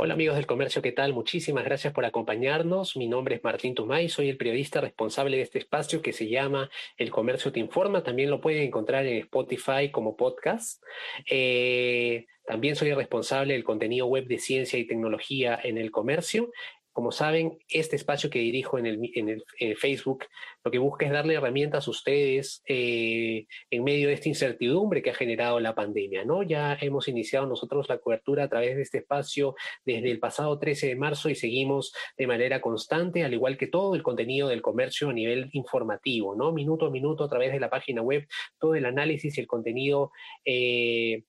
Hola amigos del comercio, ¿qué tal? Muchísimas gracias por acompañarnos. Mi nombre es Martín Tumay, soy el periodista responsable de este espacio que se llama El Comercio Te Informa. También lo pueden encontrar en Spotify como podcast. Eh, también soy el responsable del contenido web de ciencia y tecnología en el comercio como saben, este espacio que dirijo en el, Facebook lo que busca es darle herramientas a ustedes eh, en medio de esta incertidumbre que ha generado la pandemia. ¿no? Ya hemos iniciado nosotros la cobertura a través de este espacio desde el pasado 13 de marzo y seguimos de manera constante, al igual que todo el contenido del comercio a nivel informativo, ¿no? minuto a minuto a través de la página web, todo el análisis y el contenido. Eh,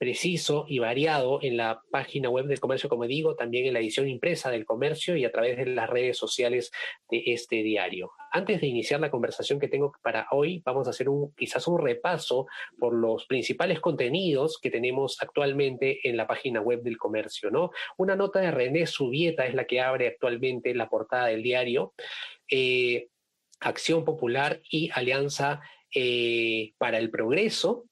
preciso y variado en la página web del comercio, como digo, también en la edición impresa del comercio y a través de las redes sociales de este diario. Antes de iniciar la conversación que tengo para hoy, vamos a hacer un, quizás un repaso por los principales contenidos que tenemos actualmente en la página web del comercio, ¿no? Una nota de René Subieta es la que abre actualmente la portada del diario. Eh, Acción Popular y Alianza eh, para el Progreso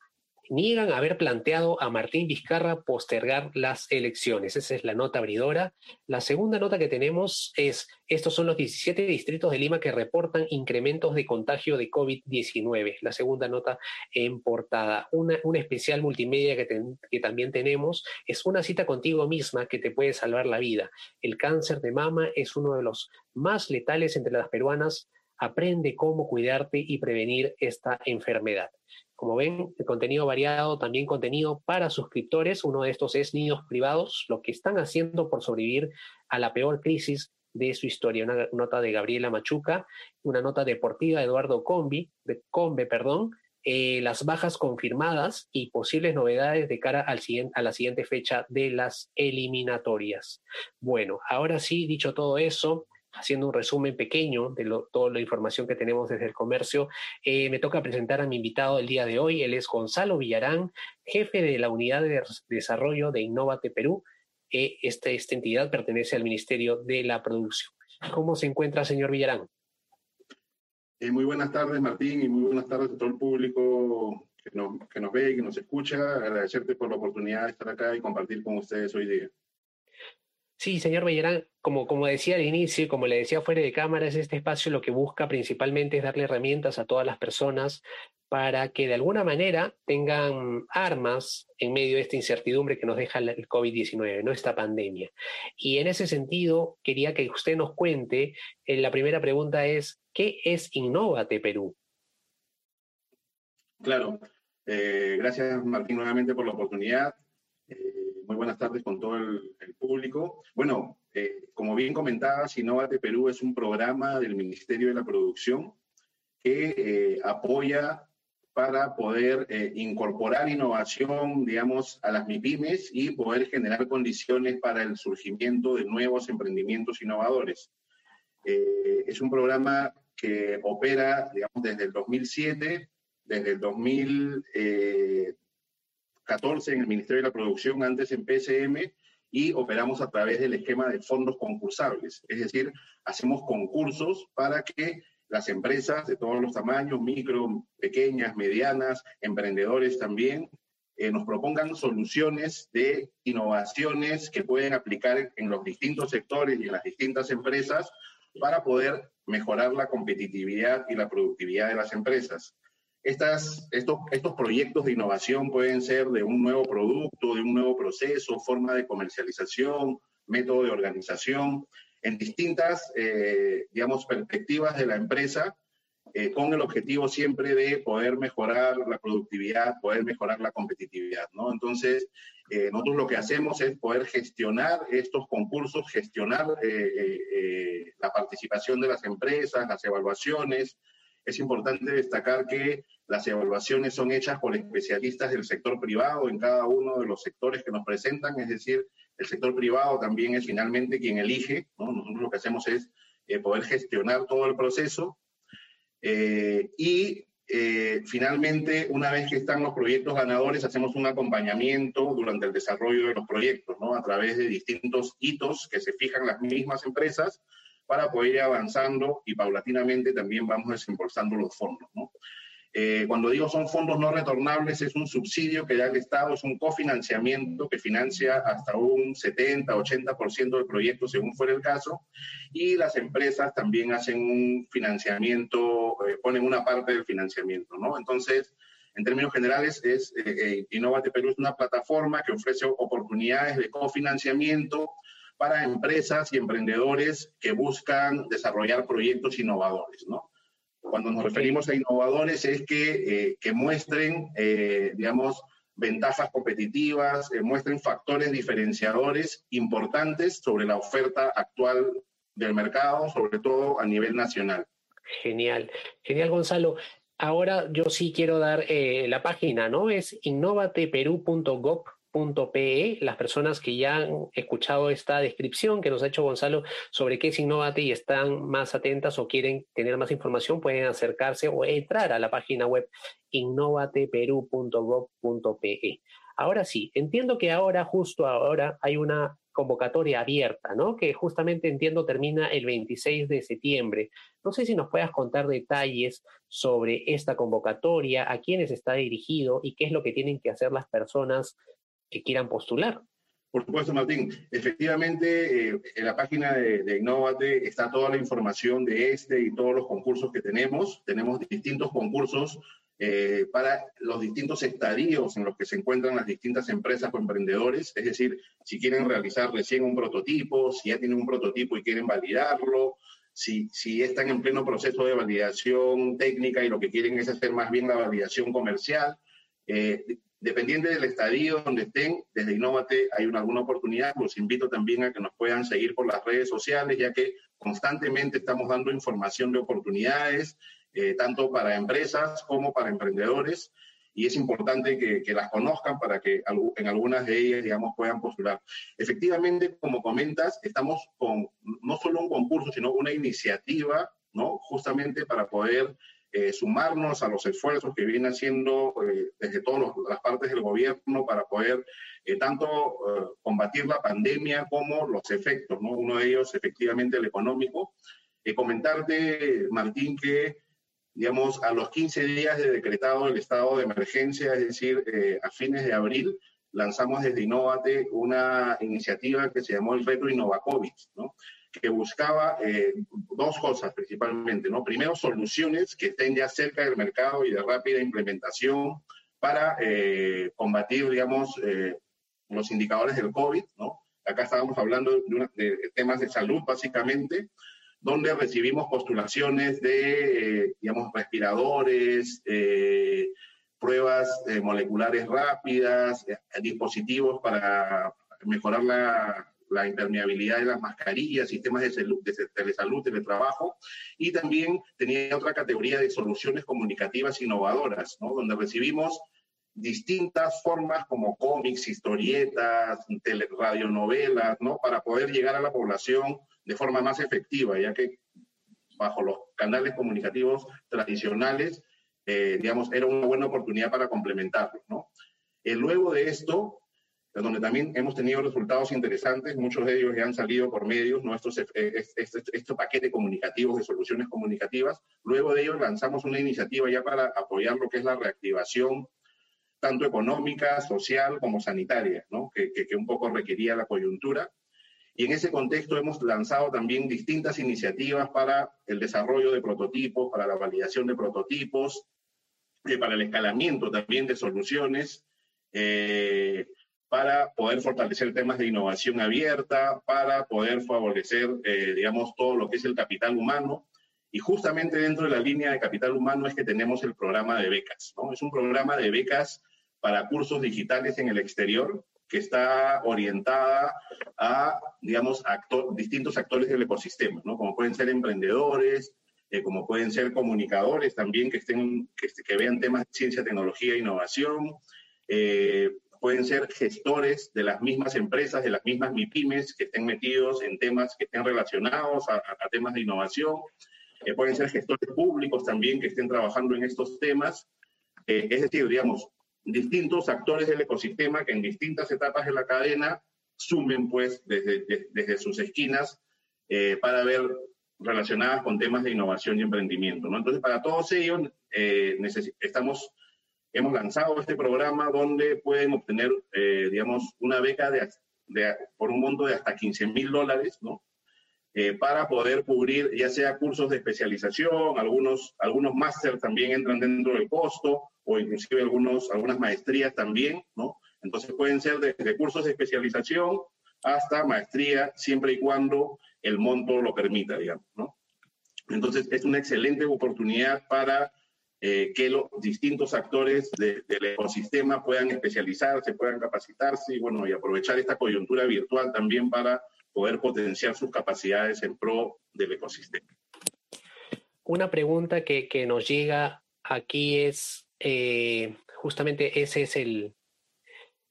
niegan haber planteado a Martín Vizcarra postergar las elecciones. Esa es la nota abridora. La segunda nota que tenemos es, estos son los 17 distritos de Lima que reportan incrementos de contagio de COVID-19. La segunda nota en portada. Una, especial multimedia que, que también tenemos es una cita contigo misma que te puede salvar la vida. El cáncer de mama es uno de los más letales entre las peruanas. Aprende cómo cuidarte y prevenir esta enfermedad. Como ven, el contenido variado, también contenido para suscriptores. Uno de estos es Nidos Privados, lo que están haciendo por sobrevivir a la peor crisis de su historia. Una nota de Gabriela Machuca, una nota deportiva de Eduardo Combi, de Combe, perdón, eh, las bajas confirmadas y posibles novedades de cara al a la siguiente fecha de las eliminatorias. Bueno, ahora sí, dicho todo eso, haciendo un resumen pequeño de toda la información que tenemos desde el comercio, eh, me toca presentar a mi invitado del día de hoy. Él es Gonzalo Villarán, jefe de la Unidad de Desarrollo de Innovate Perú. Eh, esta, esta entidad pertenece al Ministerio de la Producción. ¿Cómo se encuentra, señor Villarán? Eh, muy buenas tardes, Martín, y muy buenas tardes a todo el público que nos, que nos ve y que nos escucha. Agradecerte por la oportunidad de estar acá y compartir con ustedes hoy día. Sí, señor Bellerán, como, como decía al inicio como le decía fuera de cámaras, este espacio lo que busca principalmente es darle herramientas a todas las personas para que de alguna manera tengan armas en medio de esta incertidumbre que nos deja el COVID-19, ¿no? esta pandemia. Y en ese sentido, quería que usted nos cuente, eh, la primera pregunta es, ¿qué es Innovate Perú? Claro, eh, gracias Martín nuevamente por la oportunidad. Eh, muy buenas tardes con todo el, público. Bueno, eh, como bien comentabas, Innovate Perú es un programa del Ministerio de la Producción que eh, apoya para poder eh, incorporar innovación, digamos, a las MIPIMES y poder generar condiciones para el surgimiento de nuevos emprendimientos innovadores. es un programa que opera, digamos, desde el 2007, desde el 2000, 14 en el Ministerio de la Producción, antes en PSM, y operamos a través del esquema de fondos concursables. Es decir, hacemos concursos para que las empresas de todos los tamaños, micro, pequeñas, medianas, emprendedores también, eh, nos propongan soluciones de innovaciones que pueden aplicar en los distintos sectores y en las distintas empresas para poder mejorar la competitividad y la productividad de las empresas. Estos, estos proyectos de innovación pueden ser de un nuevo producto, de un nuevo proceso, forma de comercialización, método de organización, en distintas, eh, digamos, perspectivas de la empresa, eh, con el objetivo siempre de poder mejorar la productividad, poder mejorar la competitividad, ¿no? Entonces, eh, nosotros lo que hacemos es poder gestionar estos concursos, gestionar la participación de las empresas, las evaluaciones, es importante destacar que las evaluaciones son hechas por especialistas del sector privado en cada uno de los sectores que nos presentan, es decir, el sector privado también es finalmente quien elige, nosotros lo que hacemos es eh, poder gestionar todo el proceso eh, y eh, finalmente, una vez que están los proyectos ganadores, hacemos un acompañamiento durante el desarrollo de los proyectos, ¿no? A través de distintos hitos que se fijan las mismas empresas para poder ir avanzando y paulatinamente también vamos desembolsando los fondos, ¿no? Eh, cuando digo son fondos no retornables, es un subsidio que da el Estado, es un cofinanciamiento que financia hasta un 70, 80% del proyecto, según fuera el caso, y las empresas también hacen un financiamiento, eh, ponen una parte del financiamiento, ¿no? Entonces, en términos generales, es, eh, Innovate Perú es una plataforma que ofrece oportunidades de cofinanciamiento para empresas y emprendedores que buscan desarrollar proyectos innovadores, ¿no? Cuando nos referimos a innovadores es que, eh, muestren, eh, digamos, ventajas competitivas, eh, muestren factores diferenciadores importantes sobre la oferta actual del mercado, sobre todo a nivel nacional. Genial, genial Gonzalo. Ahora yo sí quiero dar la página, ¿no? Es innovateperú.gov .pe, las personas que ya han escuchado esta descripción que nos ha hecho Gonzalo sobre qué es Innovate y están más atentas o quieren tener más información, pueden acercarse o entrar a la página web innovateperu.gov.pe. Ahora sí, entiendo que ahora, justo ahora, hay una convocatoria abierta, ¿no? Que justamente entiendo termina el 26 de septiembre. No sé si nos puedas contar detalles sobre esta convocatoria, a quiénes está dirigido y qué es lo que tienen que hacer las personas que quieran postular. Por supuesto, Martín. Efectivamente, eh, en la página de, Innovate está toda la información de este y todos los concursos que tenemos. Tenemos distintos concursos eh, para los distintos estadios en los que se encuentran las distintas empresas o emprendedores. Es decir, si quieren realizar recién un prototipo, si ya tienen un prototipo y quieren validarlo, si, si están en pleno proceso de validación técnica y lo que quieren es hacer más bien la validación comercial. Eh, Dependiente del estadio donde estén, desde Innovate hay una, alguna oportunidad. Los invito también a que nos puedan seguir por las redes sociales, ya que constantemente estamos dando información de oportunidades, eh, tanto para empresas como para emprendedores. Y es importante que, que, las conozcan para que en algunas de ellas, digamos, puedan postular. Efectivamente, como comentas, estamos con no solo un concurso, sino una iniciativa, ¿no? Justamente para poder eh, sumarnos a los esfuerzos que viene haciendo eh, desde todas las partes del gobierno para poder eh, tanto combatir la pandemia como los efectos, ¿no? Uno de ellos efectivamente el económico. comentarte, Martín, que digamos, a los 15 días de decretado el estado de emergencia, es decir, a fines de abril, lanzamos desde Innovate una iniciativa que se llamó el Reto InnovaCovid, ¿no? Que buscaba eh, dos cosas principalmente, ¿no? Primero, soluciones que estén ya cerca del mercado y de rápida implementación para eh, combatir, digamos, eh, los indicadores del COVID, ¿no? Acá estábamos hablando de, de temas de salud, básicamente, donde recibimos postulaciones de, digamos, respiradores, pruebas moleculares rápidas, dispositivos para mejorar la, la impermeabilidad de las mascarillas, sistemas de salud, de telesalud, teletrabajo, y también tenía otra categoría de soluciones comunicativas innovadoras, ¿no? donde recibimos distintas formas como cómics, historietas, radionovelas, ¿no? para poder llegar a la población de forma más efectiva, ya que bajo los canales comunicativos tradicionales, eh, digamos, era una buena oportunidad para complementarlos, ¿no? Eh, luego de esto, donde también hemos tenido resultados interesantes, muchos de ellos ya han salido por medios, nuestros estos, paquetes comunicativos de soluciones comunicativas. Luego de ello lanzamos una iniciativa ya para apoyar lo que es la reactivación tanto económica, social como sanitaria, ¿no? que, que, que un poco requería la coyuntura. Y en ese contexto hemos lanzado también distintas iniciativas para el desarrollo de prototipos, para la validación de prototipos, eh, para el escalamiento también de soluciones. Eh, para poder fortalecer temas de innovación abierta, para poder favorecer, eh, digamos, todo lo que es el capital humano. Y justamente dentro de la línea de capital humano es que tenemos el programa de becas, ¿no? Es un programa de becas para cursos digitales en el exterior que está orientada a, digamos, distintos actores del ecosistema, ¿no? Como pueden ser emprendedores, eh, como pueden ser comunicadores también que, estén, que, que vean temas de ciencia, tecnología e innovación, eh, pueden ser gestores de las mismas empresas, de las mismas MIPIMES que estén metidos en temas que estén relacionados a, temas de innovación. eh, pueden ser gestores públicos también que estén trabajando en estos temas. Eh, es decir, digamos, distintos actores del ecosistema que en distintas etapas de la cadena sumen pues desde, desde sus esquinas eh, para ver relacionadas con temas de innovación y emprendimiento. ¿no? Entonces, para todos ellos, estamos, hemos lanzado este programa donde pueden obtener, digamos, una beca de, de, por un monto de hasta 15 mil dólares, ¿no? Eh, para poder cubrir ya sea cursos de especialización, algunos, algunos máster también entran dentro del costo, o inclusive algunos, algunas maestrías también, ¿no? Entonces pueden ser desde cursos de especialización hasta maestría, siempre y cuando el monto lo permita, digamos, ¿no? Entonces es una excelente oportunidad para eh, que los distintos actores del ecosistema puedan especializarse, puedan capacitarse y, bueno, y aprovechar esta coyuntura virtual también para poder potenciar sus capacidades en pro del ecosistema. Una pregunta que, nos llega aquí es, eh, justamente ese es el,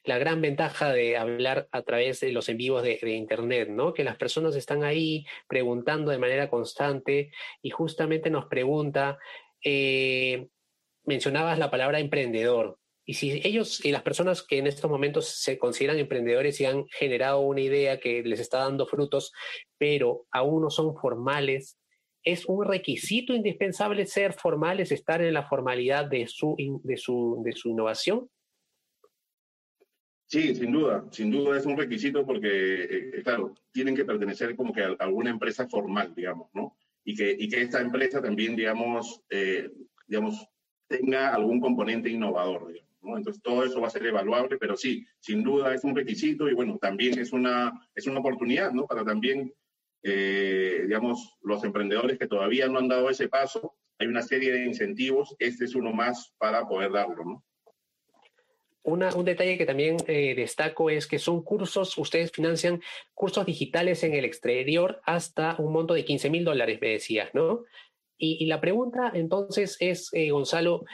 la gran ventaja de hablar a través de los en vivos de, Internet, ¿no? Que las personas están ahí preguntando de manera constante y justamente nos pregunta, eh, mencionabas la palabra emprendedor. Y si ellos y las personas que en estos momentos se consideran emprendedores y han generado una idea que les está dando frutos, pero aún no son formales, ¿es un requisito indispensable ser formales, estar en la formalidad de su, de su, de su innovación? Sí, sin duda, sin duda es un requisito porque, eh, eh, claro, tienen que pertenecer como que a alguna empresa formal, digamos, ¿no? Y que, y que esta empresa también, digamos, eh, digamos, tenga algún componente innovador. Entonces todo eso va a ser evaluable, pero sí, sin duda es un requisito y bueno, también es una, es una oportunidad, ¿no? Para también, eh, digamos, los emprendedores que todavía no han dado ese paso, hay una serie de incentivos, este es uno más para poder darlo, ¿no? Un detalle que también eh, destaco es que son cursos, ustedes financian cursos digitales en el exterior hasta un monto de 15 mil dólares, me decías, ¿no? Y, la pregunta entonces es, eh, Gonzalo,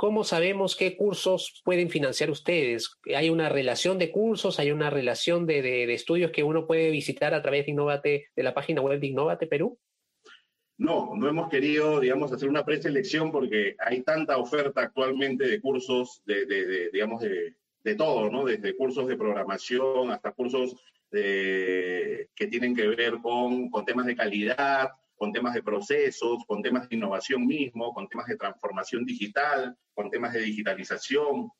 ¿Cómo sabemos qué cursos pueden financiar ustedes? ¿Hay una relación de cursos? ¿Hay una relación de, estudios que uno puede visitar a través de Innovate, de la página web de Innovate Perú? No, no hemos querido, digamos, hacer una preselección porque hay tanta oferta actualmente de cursos, de, digamos, de, todo, ¿no? Desde cursos de programación hasta cursos que tienen que ver con, con temas de calidad, con temas de procesos, con temas de innovación mismo, con temas de transformación digital, con temas de digitalización.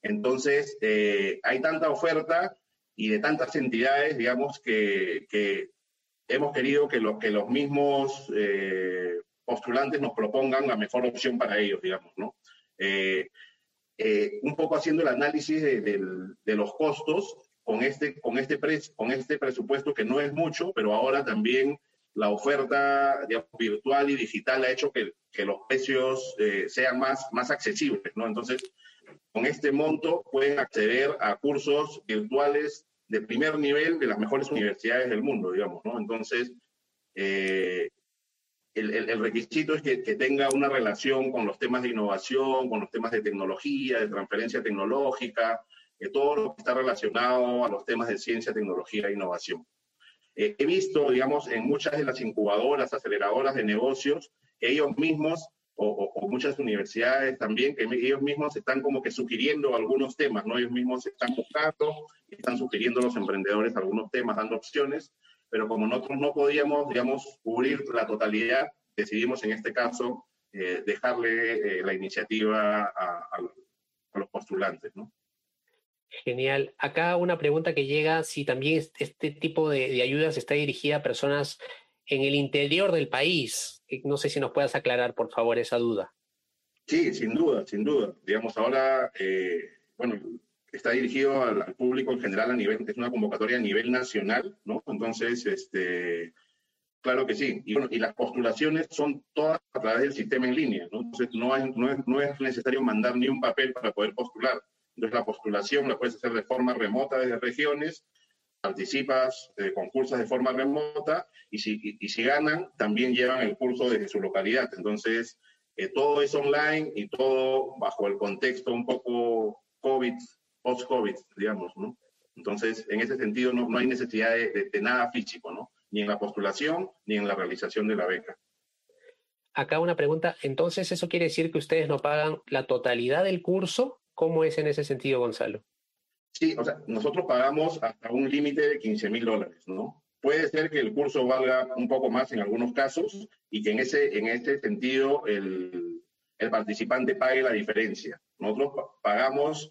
Entonces, eh, hay tanta oferta y de tantas entidades, digamos, que, hemos querido que, los que los mismos eh, postulantes nos propongan la mejor opción para ellos, digamos, ¿no? Eh, un poco haciendo el análisis de, los costos con este, con, este con este presupuesto que no es mucho, pero ahora también la oferta virtual y digital ha hecho que, los precios eh, sean más, más accesibles, ¿no? Entonces, con este monto pueden acceder a cursos virtuales de primer nivel de las mejores universidades del mundo, digamos, ¿no? Entonces, eh, el, requisito es que, tenga una relación con los temas de innovación, con los temas de tecnología, de transferencia tecnológica, de todo lo que está relacionado a los temas de ciencia, tecnología e innovación. Eh, he visto, digamos, en muchas de las incubadoras, aceleradoras de negocios, que ellos mismos, o, muchas universidades también, que ellos mismos están como que sugiriendo algunos temas, ¿no? Ellos mismos están buscando, están sugiriendo a los emprendedores algunos temas, dando opciones, pero como nosotros no podíamos, digamos, cubrir la totalidad, decidimos en este caso eh, dejarle eh, la iniciativa a, a los postulantes, ¿no? Genial. Acá una pregunta que llega, si también este tipo de, ayudas está dirigida a personas en el interior del país. No sé si nos puedas aclarar, por favor, esa duda. Sí, sin duda, sin duda. Digamos, ahora, eh, bueno, está dirigido al, público en general a nivel, es una convocatoria a nivel nacional, ¿no? Entonces, este, claro que sí. Y, bueno, y las postulaciones son todas a través del sistema en línea, ¿no? Entonces, no, no es necesario mandar ni un papel para poder postular entonces la postulación la puedes hacer de forma remota desde regiones, participas de concursos de forma remota y si, y, si ganan, también llevan el curso desde su localidad. Entonces, eh, todo es online y todo bajo el contexto un poco COVID, post-COVID, digamos, ¿no? Entonces, en ese sentido, no, no hay necesidad de, de, nada físico, ¿no? Ni en la postulación, ni en la realización de la beca. acá una pregunta. Entonces, ¿eso quiere decir que ustedes no pagan la totalidad del curso? ¿Cómo es en ese sentido, Gonzalo? Sí, o sea, nosotros pagamos hasta un límite de 15 mil dólares, ¿no? Puede ser que el curso valga un poco más en algunos casos y que en ese, en este sentido el, el participante pague la diferencia. Nosotros pagamos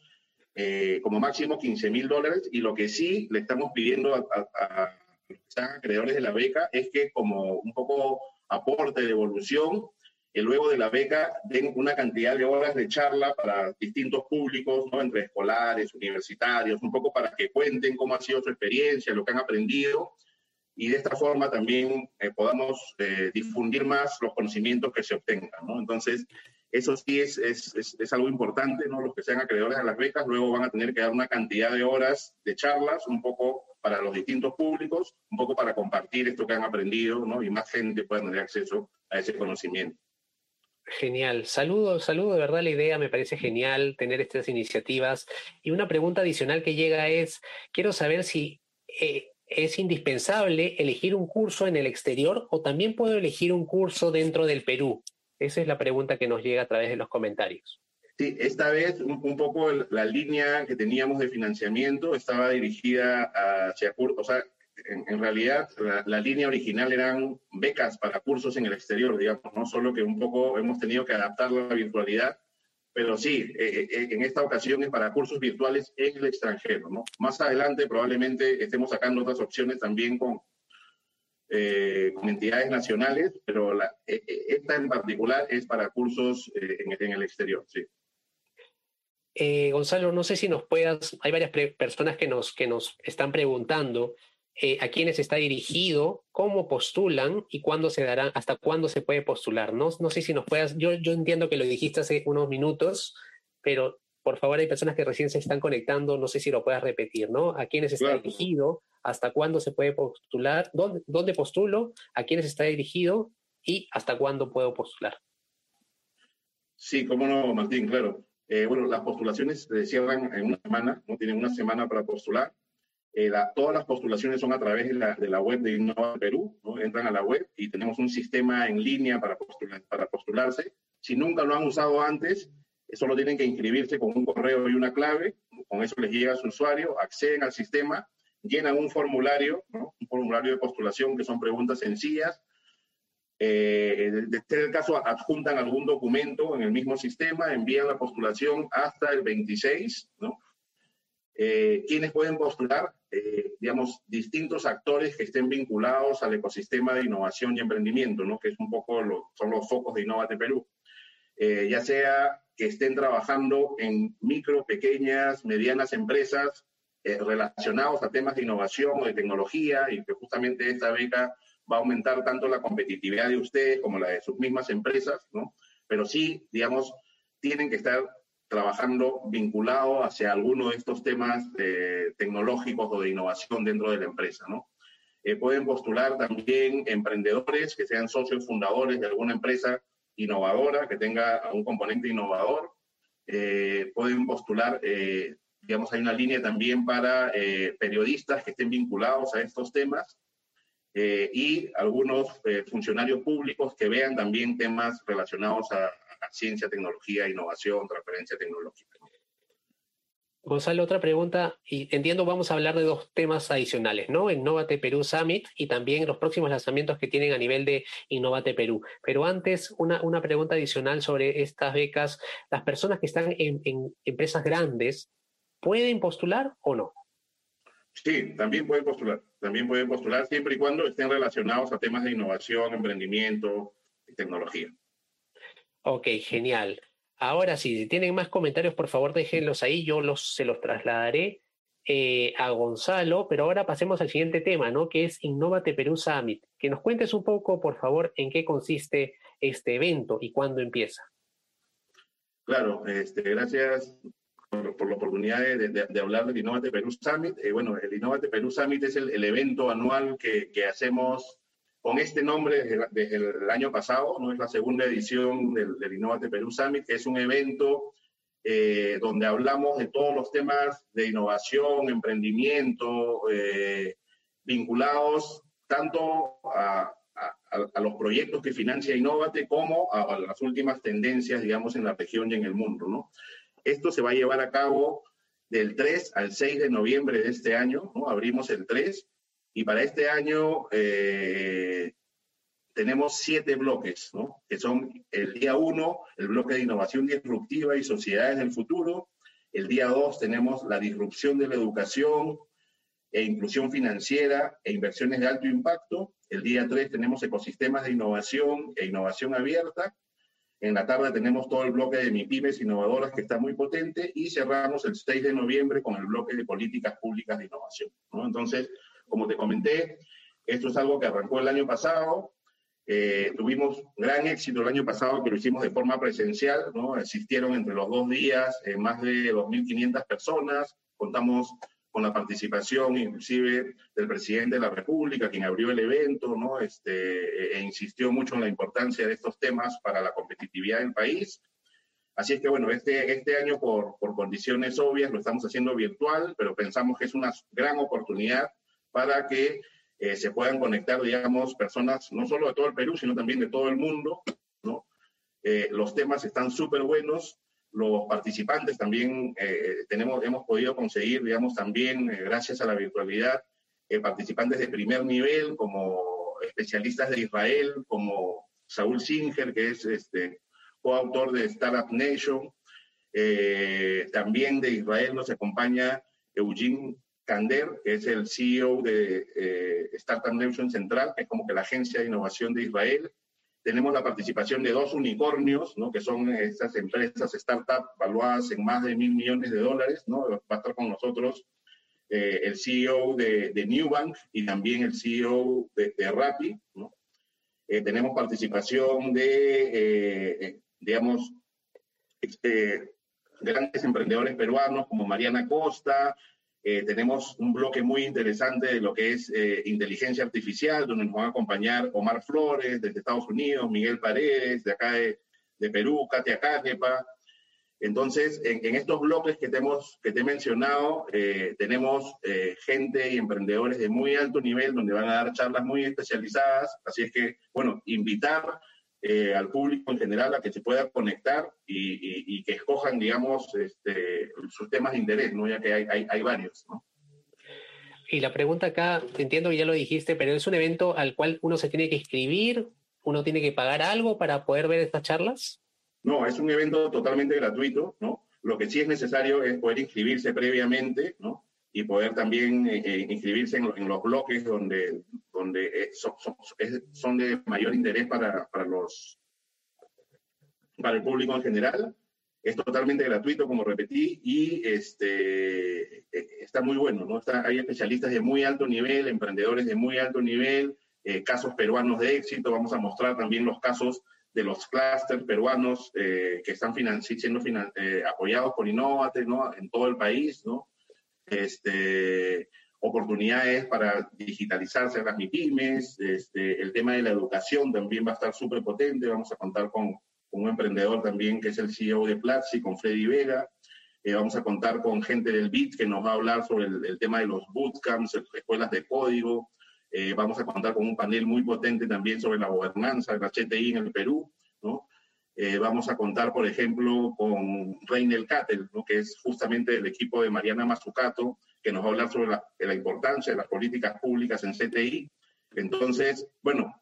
eh, como máximo 15 mil dólares y lo que sí le estamos pidiendo a, a, los acreedores de la beca es que como un poco aporte de evolución, que luego de la beca den una cantidad de horas de charla para distintos públicos, ¿no? entre escolares, universitarios, un poco para que cuenten cómo ha sido su experiencia, lo que han aprendido, y de esta forma también eh, podamos eh, difundir más los conocimientos que se obtengan. ¿no? Entonces, eso sí es, es, es, algo importante, ¿no? Los que sean acreedores a las becas luego van a tener que dar una cantidad de horas de charlas, un poco para los distintos públicos, un poco para compartir esto que han aprendido, ¿no? Y más gente pueda tener acceso a ese conocimiento. Genial. Saludo, saludo de verdad la idea, me parece genial tener estas iniciativas. Y una pregunta adicional que llega es, quiero saber si eh, es indispensable elegir un curso en el exterior o también puedo elegir un curso dentro del Perú. Esa es la pregunta que nos llega a través de los comentarios. Sí, esta vez un, poco la línea que teníamos de financiamiento estaba dirigida hacia cursos, o sea, en, realidad la, línea original eran becas para cursos en el exterior, digamos, no solo que un poco hemos tenido que adaptar la virtualidad, pero sí, eh, eh, en esta ocasión es para cursos virtuales en el extranjero, ¿no? Más adelante probablemente estemos sacando otras opciones también con, eh, con entidades nacionales, pero la, e, e, esta en particular es para cursos eh, en, el exterior, sí. Eh, Gonzalo, no sé si nos puedas, hay varias personas que nos, que nos están preguntando a quiénes está dirigido, cómo postulan y cuándo se darán, hasta cuándo se puede postular. No, no sé si nos puedas, yo, yo entiendo que lo dijiste hace unos minutos, pero por favor hay personas que recién se están conectando, no sé si lo puedas repetir, ¿no? ¿A quiénes está dirigido? hasta cuándo se puede postular, dónde, postulo, a quiénes está dirigido y hasta cuándo puedo postular. Sí, cómo no, Martín, claro. Eh, bueno, las postulaciones se cierran en una semana, no tienen una semana para postular. Eh, todas las postulaciones son a través de la, de la web de Innova Perú, ¿no? entran a la web y tenemos un sistema en línea para, postular, para postularse. Si nunca lo han usado antes, solo tienen que inscribirse con un correo y una clave, con eso les llega a su usuario, acceden al sistema llenan un formulario, un formulario de postulación que son preguntas sencillas. Eh, de este caso, adjuntan algún documento en el mismo sistema, envían la postulación hasta el 26, ¿no? Eh, ¿Quiénes pueden postular? Eh, digamos, distintos actores que estén vinculados al ecosistema de innovación y emprendimiento, ¿no? Que es un poco, lo, son los focos de Innovate Perú. Eh, ya sea que estén trabajando en micro, pequeñas, medianas empresas eh, relacionados a temas de innovación o de tecnología y que justamente esta beca va a aumentar tanto la competitividad de ustedes como la de sus mismas empresas, ¿no? Pero sí, digamos, tienen que estar trabajando vinculado hacia alguno de estos temas tecnológicos o de innovación dentro de la empresa, ¿no? Eh, pueden postular también emprendedores que sean socios fundadores de alguna empresa innovadora, que tenga un componente innovador. Eh, pueden postular digamos, hay una línea también para eh, periodistas que estén vinculados a estos temas eh, y algunos eh, funcionarios públicos que vean también temas relacionados a, ciencia, tecnología, innovación, transferencia tecnológica. Gonzalo, otra pregunta, y entiendo vamos a hablar de dos temas adicionales, ¿no? Innovate Perú Summit y también los próximos lanzamientos que tienen a nivel de Innovate Perú. Pero antes, una, una pregunta adicional sobre estas becas. Las personas que están en, en empresas grandes, ¿pueden postular o no? Sí, también pueden postular. También pueden postular siempre y cuando estén relacionados a temas de innovación, emprendimiento y tecnología. Ok, genial. Ahora sí, si tienen más comentarios, por favor déjenlos ahí, yo los, se los trasladaré eh, a Gonzalo, pero ahora pasemos al siguiente tema, ¿no? Que es Innovate Perú Summit. Que nos cuentes un poco, por favor, en qué consiste este evento y cuándo empieza. Claro, este, gracias por, la oportunidad de, hablar del Innovate Perú Summit. Eh, bueno, el Innovate Perú Summit es el, evento anual que, hacemos con este nombre desde, el año pasado, no es la segunda edición del, del Innovate Perú Summit, que es un evento eh, donde hablamos de todos los temas de innovación, emprendimiento, eh, vinculados tanto a, a, los proyectos que financia Innovate como a, a, las últimas tendencias, digamos, en la región y en el mundo, ¿no? Esto se va a llevar a cabo del 3 al 6 de noviembre de este año, ¿no? Abrimos el 3 y para este año eh, tenemos siete bloques, ¿no? Que son el día 1, el bloque de innovación disruptiva y sociedades del futuro. El día 2 tenemos la disrupción de la educación e inclusión financiera e inversiones de alto impacto. El día 3 tenemos ecosistemas de innovación e innovación abierta. En la tarde tenemos todo el bloque de MIPIMES innovadoras que está muy potente y cerramos el 6 de noviembre con el bloque de políticas públicas de innovación. ¿no? Entonces, como te comenté, esto es algo que arrancó el año pasado. Eh, tuvimos gran éxito el año pasado que lo hicimos de forma presencial, ¿no? Asistieron entre los dos días eh, más de 2.500 personas. Contamos con la participación inclusive del presidente de la República, quien abrió el evento, ¿no? Este, e insistió mucho en la importancia de estos temas para la competitividad del país. Así es que, bueno, este, este año por, por condiciones obvias lo estamos haciendo virtual, pero pensamos que es una gran oportunidad para que eh, se puedan conectar, digamos, personas no solo de todo el Perú, sino también de todo el mundo, ¿no? Eh, los temas están súper buenos, los participantes también eh, tenemos, hemos podido conseguir, digamos, también, eh, gracias a la virtualidad, eh, participantes de primer nivel, como especialistas de Israel, como Saúl Singer, que es este, coautor de Startup Nation. también de Israel nos acompaña Eugene Kander, que es el CEO de Startup Nation Central, que es como que la agencia de innovación de Israel. Tenemos la participación de dos unicornios, ¿no? que son estas empresas, startups, valuadas en más de mil millones de dólares. ¿no? Va a estar con nosotros eh, el CEO de, de Newbank y también el CEO de, de Rappi. ¿no? Eh, tenemos participación de, eh, eh digamos, este, grandes emprendedores peruanos como Mariana Costa, eh, tenemos un bloque muy interesante de lo que es eh, inteligencia artificial, donde nos van a acompañar Omar Flores desde Estados Unidos, Miguel Paredes de acá de, de Perú, Katia Canepa. Entonces, en, en, estos bloques que te, hemos, que te he mencionado, eh, tenemos eh, gente y emprendedores de muy alto nivel donde van a dar charlas muy especializadas. Así es que, bueno, invitar eh, al público en general a que se pueda conectar y, y, y que escojan, digamos, este, sus temas de interés, ¿no? ya que hay, hay, hay varios. ¿no? Y la pregunta acá, entiendo que ya lo dijiste, pero es un evento al cual uno se tiene que inscribir, uno tiene que pagar algo para poder ver estas charlas. No, es un evento totalmente gratuito, ¿no? Lo que sí es necesario es poder inscribirse previamente, ¿no? y poder también eh, inscribirse en, en, los bloques donde, donde eh, son, son, son, de mayor interés para, para, los, para el público en general. Es totalmente gratuito, como repetí, y este, está muy bueno. ¿no? Está, hay especialistas de muy alto nivel, emprendedores de muy alto nivel, eh, casos peruanos de éxito. Vamos a mostrar también los casos de los clústeres peruanos eh, que están siendo finan eh, apoyados por Innovate ¿no? en todo el país, ¿no? este, oportunidades para digitalizarse las MIPIMES, este, el tema de la educación también va a estar súper potente, vamos a contar con, con, un emprendedor también que es el CEO de Platzi, con Freddy Vega, eh, vamos a contar con gente del BIT que nos va a hablar sobre el, el tema de los bootcamps, escuelas de código, eh, vamos a contar con un panel muy potente también sobre la gobernanza de la HTI en el Perú, ¿no? Eh, vamos a contar, por ejemplo, con Reinel Cattel, ¿no? que es justamente el equipo de Mariana Mazzucato, que nos va a hablar sobre la, la, importancia de las políticas públicas en CTI. Entonces, bueno,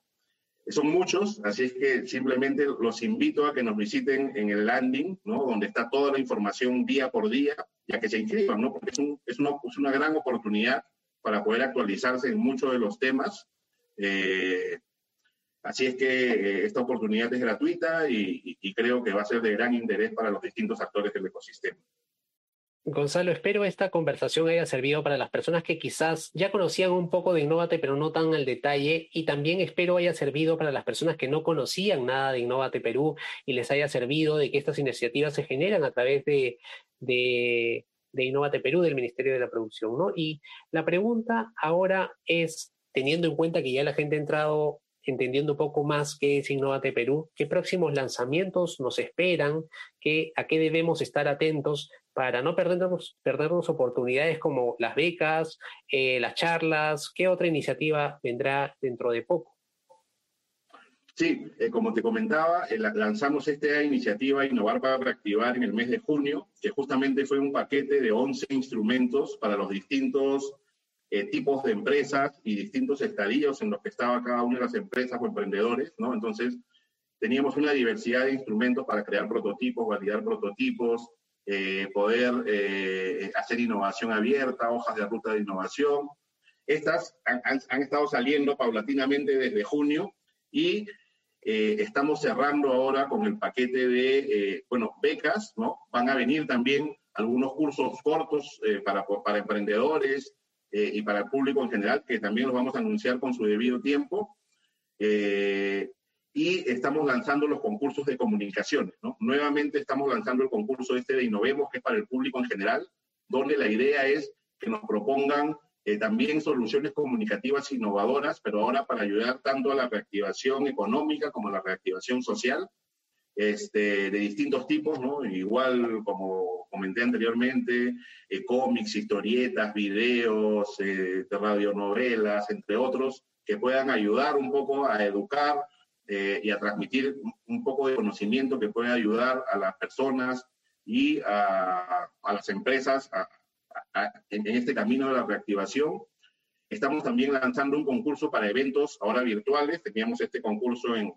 son muchos, así es que simplemente los invito a que nos visiten en el landing, ¿no? donde está toda la información día por día, ya que se inscriban, ¿no? porque es, un, es, una, es una gran oportunidad para poder actualizarse en muchos de los temas. Eh, Así es que eh, esta oportunidad es gratuita y, y, creo que va a ser de gran interés para los distintos actores del ecosistema. Gonzalo, espero esta conversación haya servido para las personas que quizás ya conocían un poco de Innovate, pero no tan al detalle, y también espero haya servido para las personas que no conocían nada de Innovate Perú y les haya servido de que estas iniciativas se generan a través de, de, de Innovate Perú, del Ministerio de la Producción. ¿no? Y la pregunta ahora es, teniendo en cuenta que ya la gente ha entrado entendiendo un poco más qué es Innovate Perú, qué próximos lanzamientos nos esperan, qué, a qué debemos estar atentos para no perdernos, perdernos oportunidades como las becas, eh, las charlas, qué otra iniciativa vendrá dentro de poco. Sí, eh, como te comentaba, eh, lanzamos esta iniciativa Innovar para Reactivar en el mes de junio, que justamente fue un paquete de 11 instrumentos para los distintos eh, tipos de empresas y distintos estadios en los que estaba cada una de las empresas o emprendedores, ¿no? Entonces, teníamos una diversidad de instrumentos para crear prototipos, validar prototipos, poder hacer innovación abierta, hojas de ruta de innovación. Estas han, estado saliendo paulatinamente desde junio y eh, estamos cerrando ahora con el paquete de, eh, bueno, becas, ¿no? Van a venir también algunos cursos cortos eh, para, para emprendedores y para el público en general, que también los vamos a anunciar con su debido tiempo. Y estamos lanzando los concursos de comunicaciones, ¿no? Nuevamente estamos lanzando el concurso este de Innovemos, que es para el público en general, donde la idea es que nos propongan eh, también soluciones comunicativas innovadoras, pero ahora para ayudar tanto a la reactivación económica como a la reactivación social, este, de distintos tipos, ¿no? Igual, como comenté anteriormente, eh, cómics, historietas, videos, eh, radionovelas, entre otros, que puedan ayudar un poco a educar y a transmitir un poco de conocimiento que pueda ayudar a las personas y a, a las empresas a, en, este camino de la reactivación. Estamos también lanzando un concurso para eventos ahora virtuales. Teníamos este concurso en,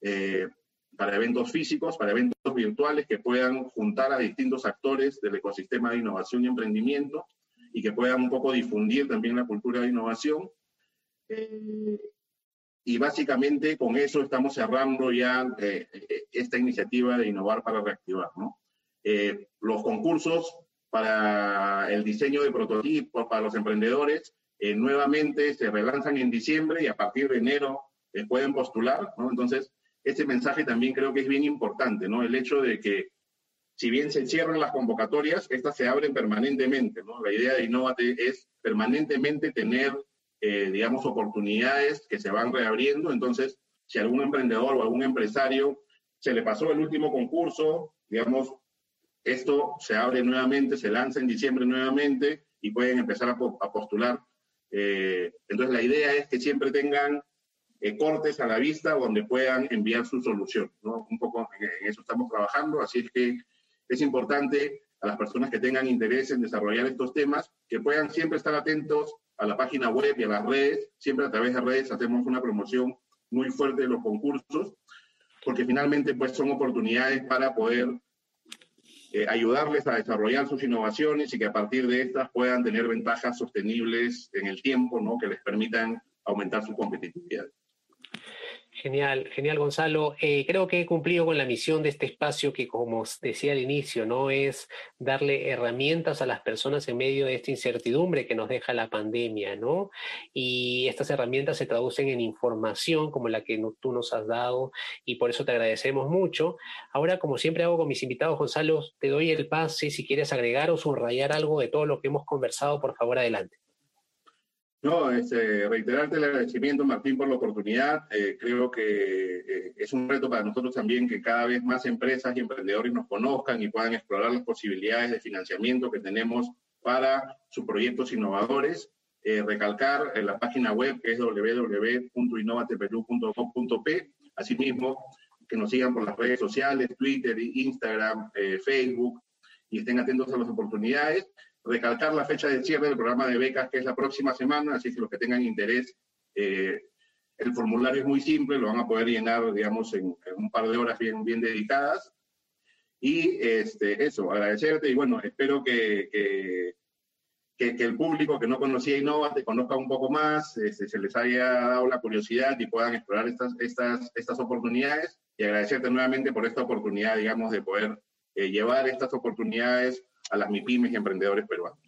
eh, para eventos físicos, para eventos virtuales que puedan juntar a distintos actores del ecosistema de innovación y emprendimiento y que puedan un poco difundir también la cultura de innovación. Eh, y básicamente con eso estamos cerrando ya eh, esta iniciativa de innovar para reactivar. ¿no? los concursos para el diseño de prototipos para los emprendedores. Eh, nuevamente se relanzan en diciembre y a partir de enero eh, pueden postular, ¿no? Entonces, ese mensaje también creo que es bien importante, ¿no? El hecho de que si bien se cierran las convocatorias, estas se abren permanentemente, ¿no? La idea de Innovate es permanentemente tener, eh, digamos, oportunidades que se van reabriendo. Entonces, si algún emprendedor o algún empresario se le pasó el último concurso, digamos, esto se abre nuevamente, se lanza en diciembre nuevamente y pueden empezar a, postular. Eh, entonces la idea es que siempre tengan eh, cortes a la vista donde puedan enviar su solución. ¿no? Un poco en eso estamos trabajando, así es que es importante a las personas que tengan interés en desarrollar estos temas que puedan siempre estar atentos a la página web y a las redes. Siempre a través de redes hacemos una promoción muy fuerte de los concursos, porque finalmente pues son oportunidades para poder eh, ayudarles a desarrollar sus innovaciones y que a partir de estas puedan tener ventajas sostenibles en el tiempo, ¿no? que les permitan aumentar su competitividad. Genial, genial Gonzalo. Eh, creo que he cumplido con la misión de este espacio que, como decía al inicio, no es darle herramientas a las personas en medio de esta incertidumbre que nos deja la pandemia, ¿no? Y estas herramientas se traducen en información como la que tú nos has dado y por eso te agradecemos mucho. Ahora, como siempre hago con mis invitados, Gonzalo, te doy el pase si quieres agregar o subrayar algo de todo lo que hemos conversado, por favor, adelante. No, este, reiterarte el agradecimiento, Martín, por la oportunidad. Eh, creo que eh, es un reto para nosotros también que cada vez más empresas y emprendedores nos conozcan y puedan explorar las posibilidades de financiamiento que tenemos para sus proyectos innovadores. Eh, recalcar en la página web que es www.innovateperú.com.p. Asimismo, que nos sigan por las redes sociales, Twitter, Instagram, Facebook, y estén atentos a las oportunidades recalcar la fecha de cierre del programa de becas, que es la próxima semana, así que los que tengan interés, eh, el formulario es muy simple, lo van a poder llenar, digamos, en, un par de horas bien, dedicadas. Y este, eso, agradecerte y bueno, espero que, que, que, el público que no conocía Innova te conozca un poco más, este, se les haya dado la curiosidad y puedan explorar estas, estas, estas oportunidades. Y agradecerte nuevamente por esta oportunidad, digamos, de poder eh, llevar estas oportunidades a las MIPIMES y emprendedores peruanos.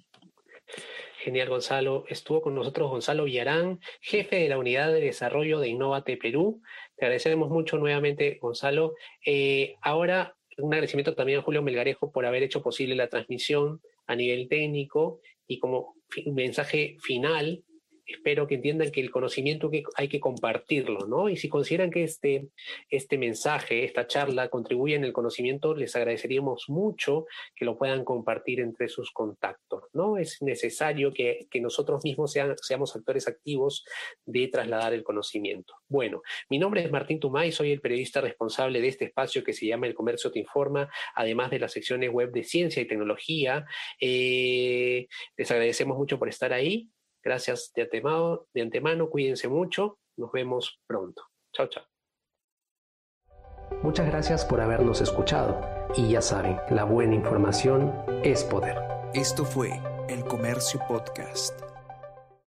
Genial, Gonzalo. Estuvo con nosotros Gonzalo Villarán, jefe de la Unidad de Desarrollo de Innovate Perú. Te agradecemos mucho nuevamente, Gonzalo. Eh, ahora, un agradecimiento también a Julio Melgarejo por haber hecho posible la transmisión a nivel técnico y como mensaje final, espero que entiendan que el conocimiento que hay que compartirlo, ¿no? Y si consideran que este, este mensaje, esta charla contribuye en el conocimiento, les agradeceríamos mucho que lo puedan compartir entre sus contactos, ¿no? Es necesario que, que nosotros mismos sean, seamos actores activos de trasladar el conocimiento. Bueno, mi nombre es Martín Tumay, soy el periodista responsable de este espacio que se llama El Comercio Te Informa, además de las secciones web de ciencia y tecnología. Eh, les agradecemos mucho por estar ahí. Gracias de antemano, de antemano, cuídense mucho, nos vemos pronto. Chao, chao. Muchas gracias por habernos escuchado y ya saben, la buena información es poder. Esto fue El Comercio Podcast.